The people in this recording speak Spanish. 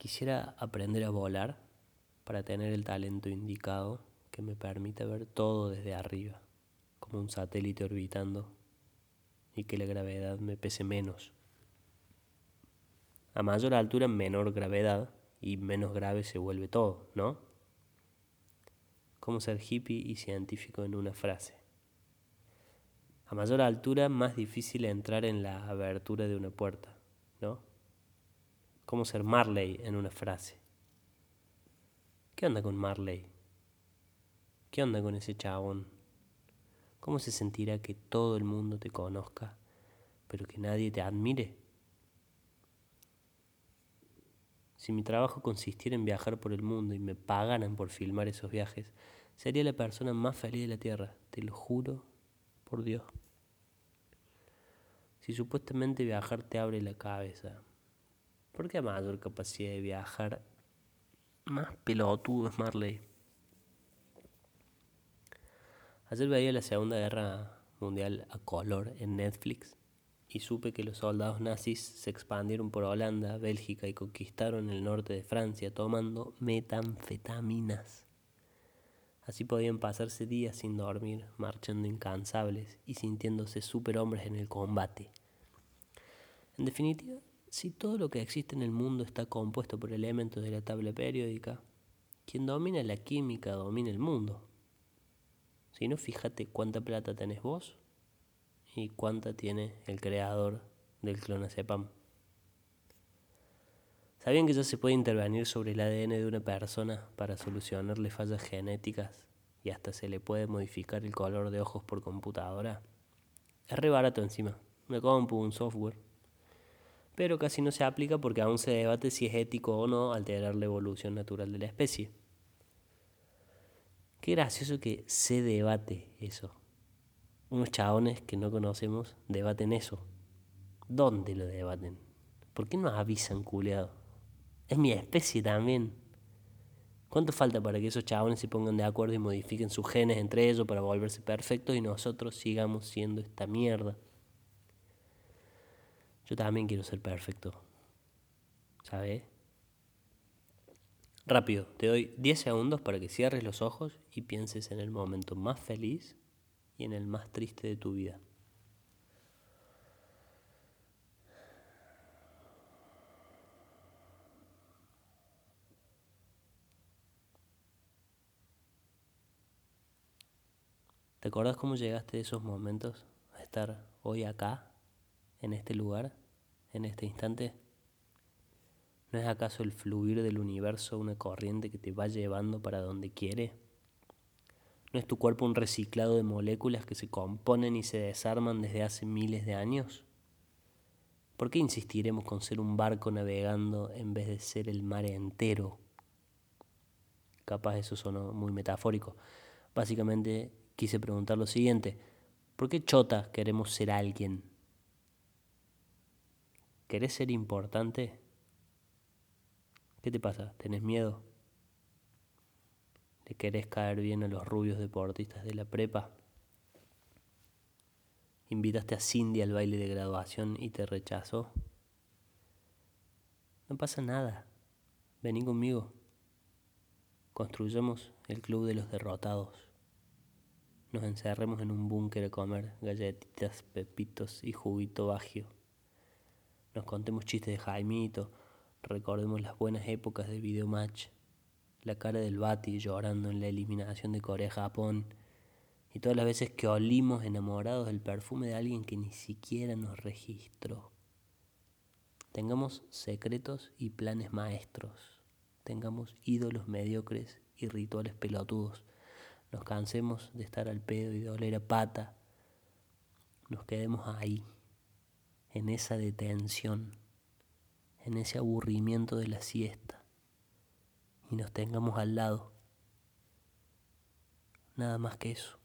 Quisiera aprender a volar para tener el talento indicado que me permita ver todo desde arriba, como un satélite orbitando, y que la gravedad me pese menos. A mayor altura, menor gravedad y menos grave se vuelve todo, ¿no? Como ser hippie y científico en una frase. A mayor altura, más difícil entrar en la abertura de una puerta, ¿no? Cómo ser Marley en una frase. ¿Qué onda con Marley? ¿Qué onda con ese chabón? ¿Cómo se sentirá que todo el mundo te conozca, pero que nadie te admire? Si mi trabajo consistiera en viajar por el mundo y me pagaran por filmar esos viajes, sería la persona más feliz de la Tierra, te lo juro por Dios. Si supuestamente viajar te abre la cabeza, ¿Por qué mayor capacidad de viajar? Más pelotudo es Marley. Ayer veía la Segunda Guerra Mundial a color en Netflix y supe que los soldados nazis se expandieron por Holanda, Bélgica y conquistaron el norte de Francia tomando metanfetaminas. Así podían pasarse días sin dormir, marchando incansables y sintiéndose superhombres en el combate. En definitiva, si todo lo que existe en el mundo está compuesto por elementos de la tabla periódica, quien domina la química domina el mundo. Si no, fíjate cuánta plata tenés vos y cuánta tiene el creador del clonazepam. ¿Sabían que ya se puede intervenir sobre el ADN de una persona para solucionarle fallas genéticas y hasta se le puede modificar el color de ojos por computadora? Es re barato encima. Me compro un software pero casi no se aplica porque aún se debate si es ético o no alterar la evolución natural de la especie. Qué gracioso que se debate eso. Unos chabones que no conocemos debaten eso. ¿Dónde lo debaten? ¿Por qué no avisan, culeado? Es mi especie también. ¿Cuánto falta para que esos chabones se pongan de acuerdo y modifiquen sus genes entre ellos para volverse perfectos y nosotros sigamos siendo esta mierda? Yo también quiero ser perfecto. ¿Sabes? Rápido, te doy 10 segundos para que cierres los ojos y pienses en el momento más feliz y en el más triste de tu vida. ¿Te acuerdas cómo llegaste de esos momentos a estar hoy acá, en este lugar? En este instante? ¿No es acaso el fluir del universo una corriente que te va llevando para donde quiere? ¿No es tu cuerpo un reciclado de moléculas que se componen y se desarman desde hace miles de años? ¿Por qué insistiremos con ser un barco navegando en vez de ser el mar entero? Capaz eso sonó muy metafórico. Básicamente quise preguntar lo siguiente, ¿por qué chota queremos ser alguien? ¿Querés ser importante? ¿Qué te pasa? ¿Tenés miedo? ¿Le querés caer bien a los rubios deportistas de la prepa? ¿Invitaste a Cindy al baile de graduación y te rechazó? No pasa nada. Vení conmigo. Construyamos el club de los derrotados. Nos encerremos en un búnker a comer galletitas, pepitos y juguito bagio nos contemos chistes de Jaimito, recordemos las buenas épocas de Videomatch, la cara del Bati llorando en la eliminación de Corea-Japón, y todas las veces que olimos enamorados del perfume de alguien que ni siquiera nos registró. Tengamos secretos y planes maestros, tengamos ídolos mediocres y rituales pelotudos, nos cansemos de estar al pedo y de oler a pata, nos quedemos ahí en esa detención, en ese aburrimiento de la siesta y nos tengamos al lado. Nada más que eso.